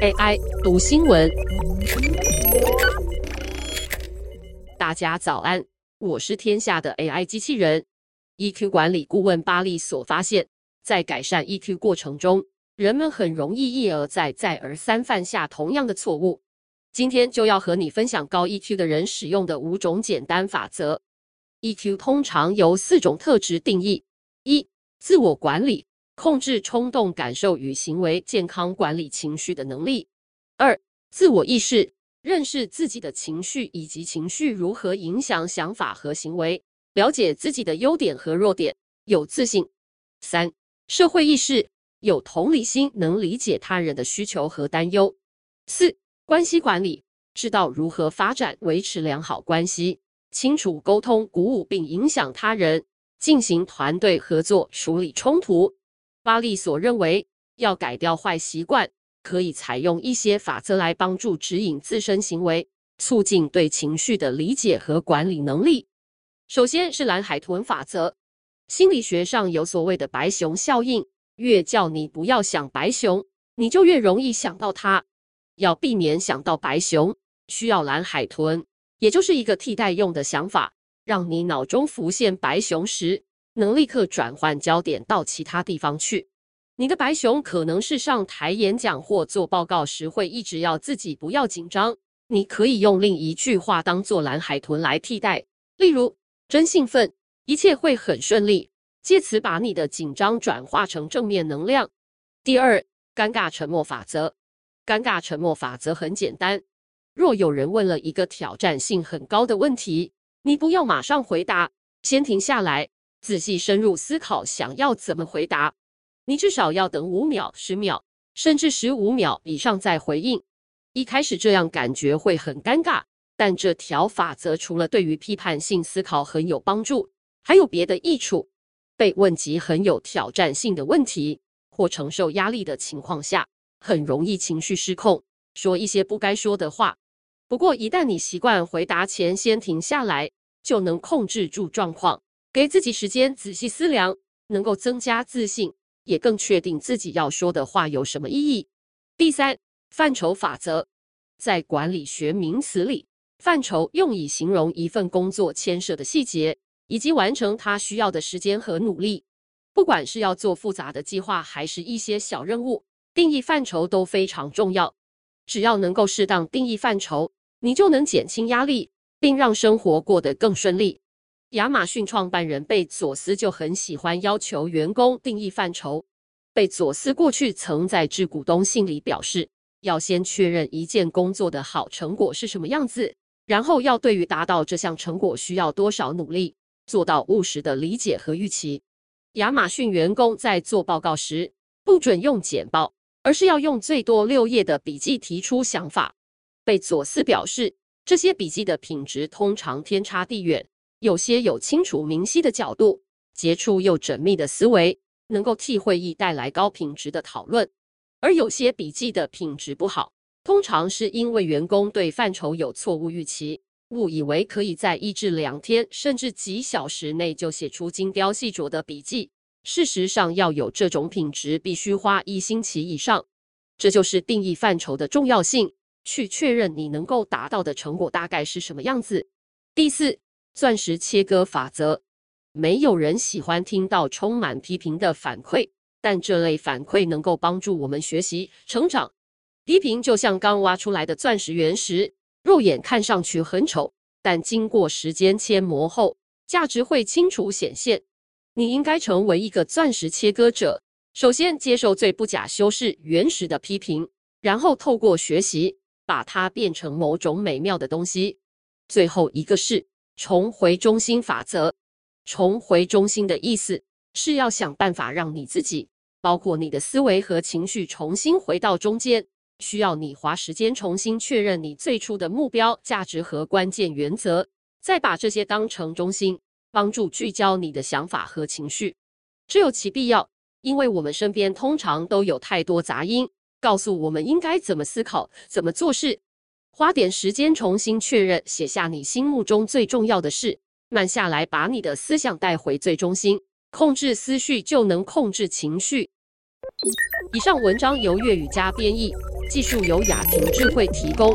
AI 读新闻，大家早安，我是天下的 AI 机器人。EQ 管理顾问巴利所发现，在改善 EQ 过程中，人们很容易一而再、再而三犯下同样的错误。今天就要和你分享高 EQ 的人使用的五种简单法则。EQ 通常由四种特质定义：一、自我管理。控制冲动感受与行为，健康管理情绪的能力。二、自我意识，认识自己的情绪以及情绪如何影响想法和行为，了解自己的优点和弱点，有自信。三、社会意识，有同理心，能理解他人的需求和担忧。四、关系管理，知道如何发展维持良好关系，清楚沟通，鼓舞并影响他人，进行团队合作，处理冲突。巴利所认为，要改掉坏习惯，可以采用一些法则来帮助指引自身行为，促进对情绪的理解和管理能力。首先是蓝海豚法则，心理学上有所谓的白熊效应，越叫你不要想白熊，你就越容易想到它。要避免想到白熊，需要蓝海豚，也就是一个替代用的想法，让你脑中浮现白熊时，能立刻转换焦点到其他地方去。你的白熊可能是上台演讲或做报告时会一直要自己不要紧张。你可以用另一句话当做蓝海豚来替代，例如“真兴奋，一切会很顺利”，借此把你的紧张转化成正面能量。第二，尴尬沉默法则。尴尬沉默法则很简单：若有人问了一个挑战性很高的问题，你不要马上回答，先停下来。仔细深入思考，想要怎么回答？你至少要等五秒、十秒，甚至十五秒以上再回应。一开始这样感觉会很尴尬，但这条法则除了对于批判性思考很有帮助，还有别的益处。被问及很有挑战性的问题或承受压力的情况下，很容易情绪失控，说一些不该说的话。不过，一旦你习惯回答前先停下来，就能控制住状况。给自己时间仔细思量，能够增加自信，也更确定自己要说的话有什么意义。第三，范畴法则，在管理学名词里，范畴用以形容一份工作牵涉的细节，以及完成它需要的时间和努力。不管是要做复杂的计划，还是一些小任务，定义范畴都非常重要。只要能够适当定义范畴，你就能减轻压力，并让生活过得更顺利。亚马逊创办人贝佐斯就很喜欢要求员工定义范畴。贝佐斯过去曾在致股东信里表示，要先确认一件工作的好成果是什么样子，然后要对于达到这项成果需要多少努力，做到务实的理解和预期。亚马逊员工在做报告时，不准用简报，而是要用最多六页的笔记提出想法。贝佐斯表示，这些笔记的品质通常天差地远。有些有清楚明晰的角度，杰出又缜密的思维，能够替会议带来高品质的讨论；而有些笔记的品质不好，通常是因为员工对范畴有错误预期，误以为可以在一至两天，甚至几小时内就写出精雕细琢的笔记。事实上，要有这种品质，必须花一星期以上。这就是定义范畴的重要性，去确认你能够达到的成果大概是什么样子。第四。钻石切割法则，没有人喜欢听到充满批评的反馈，但这类反馈能够帮助我们学习成长。批评就像刚挖出来的钻石原石，肉眼看上去很丑，但经过时间切磨后，价值会清楚显现。你应该成为一个钻石切割者，首先接受最不假修饰、原石的批评，然后透过学习，把它变成某种美妙的东西。最后一个是。重回中心法则，重回中心的意思是要想办法让你自己，包括你的思维和情绪，重新回到中间。需要你花时间重新确认你最初的目标、价值和关键原则，再把这些当成中心，帮助聚焦你的想法和情绪。只有其必要，因为我们身边通常都有太多杂音，告诉我们应该怎么思考、怎么做事。花点时间重新确认，写下你心目中最重要的事，慢下来，把你的思想带回最中心，控制思绪就能控制情绪。以上文章由粤语加编译，技术由雅婷智慧提供。